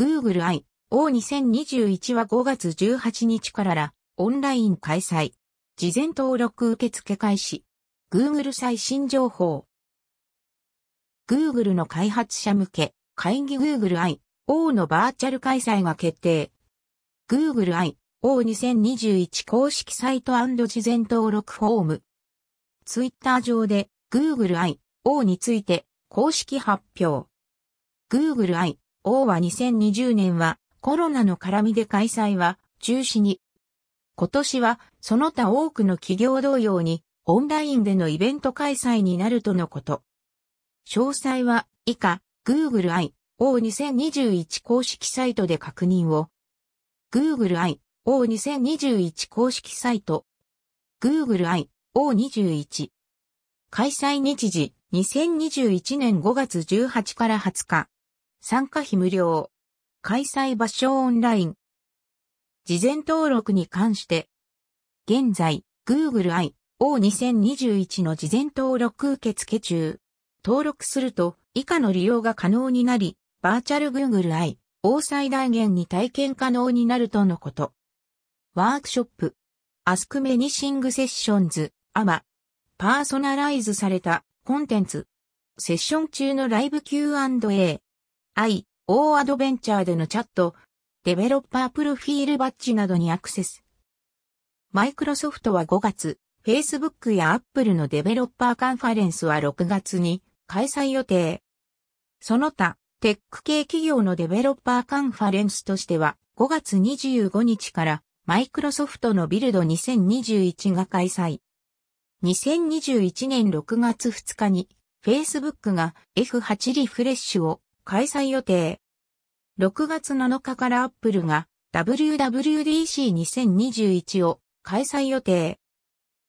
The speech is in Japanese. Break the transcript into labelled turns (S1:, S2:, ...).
S1: Google I O2021 は5月18日かららオンライン開催。事前登録受付開始。Google 最新情報。Google の開発者向け会議 Google I O のバーチャル開催が決定。Google I O2021 公式サイト事前登録フォーム。ツイッター上で Google I O について公式発表。Google i I O は2020年はコロナの絡みで開催は中止に。今年はその他多くの企業同様にオンラインでのイベント開催になるとのこと。詳細は以下 Google I O2021 公式サイトで確認を。Google I O2021 公式サイト。Google I O21。開催日時2021年5月18から20日。参加費無料。開催場所オンライン。事前登録に関して。現在、Google I O2021 の事前登録受付中。登録すると以下の利用が可能になり、バーチャル Google i を最大限に体験可能になるとのこと。ワークショップ、Ask Me Anything Sessions、AMA、パーソナライズされたコンテンツ、セッション中のライブ Q&A、I、O アドベンチャーでのチャット、デベロッパープロフィールバッジなどにアクセス。マイクロソフトは5月、Facebook や Apple のデベロッパーカンファレンスは6月に開催予定。その他、テック系企業のデベロッパーカンファレンスとしては、5月25日からマイクロソフトの Build 2021が開催。2021年6月2日に Facebook が F8 リフレッシュを開催予定。6月7日から Apple が WWDC2021 を開催予定。